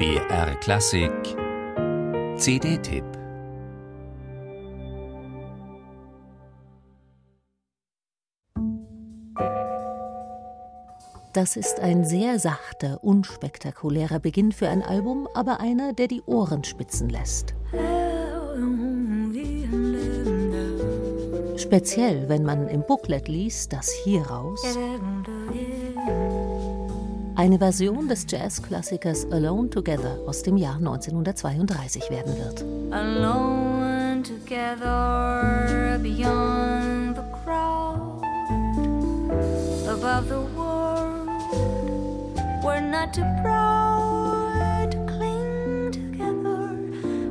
BR Klassik. CD-Tipp Das ist ein sehr sachter, unspektakulärer Beginn für ein Album, aber einer, der die Ohren spitzen lässt. Speziell, wenn man im Booklet liest, dass hieraus eine Version des Jazzklassikers Alone Together aus dem Jahr 1932 werden wird. Alone together beyond the crowd above the world we're not too proud to cling together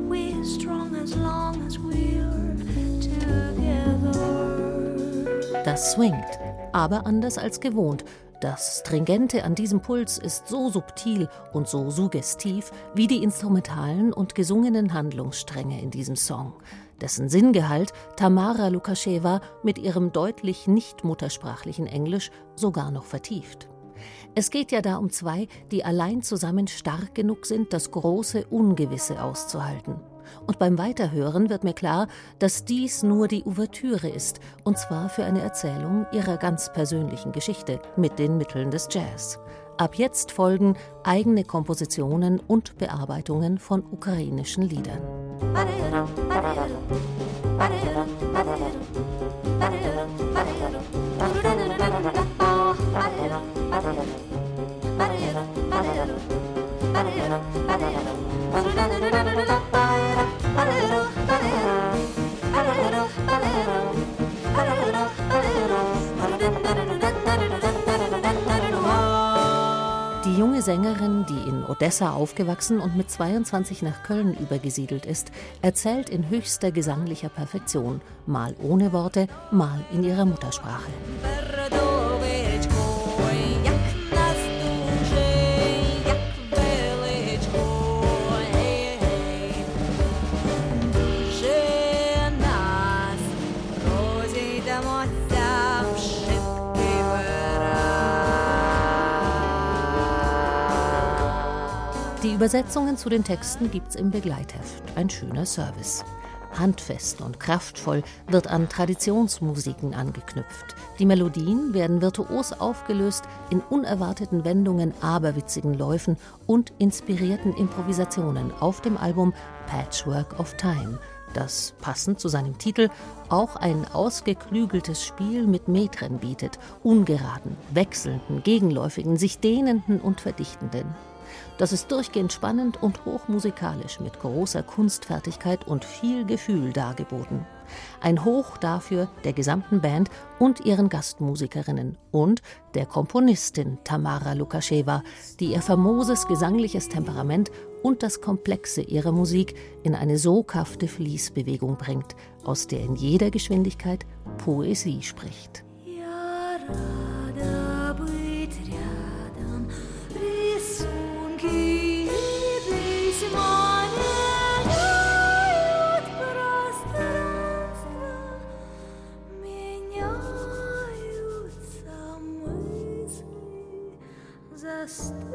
we're strong as long as we're together Das swingt, aber anders als gewohnt das Stringente an diesem Puls ist so subtil und so suggestiv wie die instrumentalen und gesungenen Handlungsstränge in diesem Song, dessen Sinngehalt Tamara Lukaschewa mit ihrem deutlich nicht muttersprachlichen Englisch sogar noch vertieft. Es geht ja da um zwei, die allein zusammen stark genug sind, das große Ungewisse auszuhalten. Und beim Weiterhören wird mir klar, dass dies nur die Ouvertüre ist, und zwar für eine Erzählung ihrer ganz persönlichen Geschichte mit den Mitteln des Jazz. Ab jetzt folgen eigene Kompositionen und Bearbeitungen von ukrainischen Liedern. Die junge Sängerin, die in Odessa aufgewachsen und mit 22 nach Köln übergesiedelt ist, erzählt in höchster gesanglicher Perfektion, mal ohne Worte, mal in ihrer Muttersprache. Die Übersetzungen zu den Texten gibt's im Begleitheft. Ein schöner Service. Handfest und kraftvoll wird an Traditionsmusiken angeknüpft. Die Melodien werden virtuos aufgelöst in unerwarteten Wendungen, aberwitzigen Läufen und inspirierten Improvisationen auf dem Album Patchwork of Time, das passend zu seinem Titel auch ein ausgeklügeltes Spiel mit Metren bietet, ungeraden, wechselnden, gegenläufigen, sich dehnenden und verdichtenden. Das ist durchgehend spannend und hochmusikalisch mit großer Kunstfertigkeit und viel Gefühl dargeboten. Ein Hoch dafür der gesamten Band und ihren Gastmusikerinnen und der Komponistin Tamara Lukaschewa, die ihr famoses gesangliches Temperament und das Komplexe ihrer Musik in eine soghafte Fließbewegung bringt, aus der in jeder Geschwindigkeit Poesie spricht. Ja, past.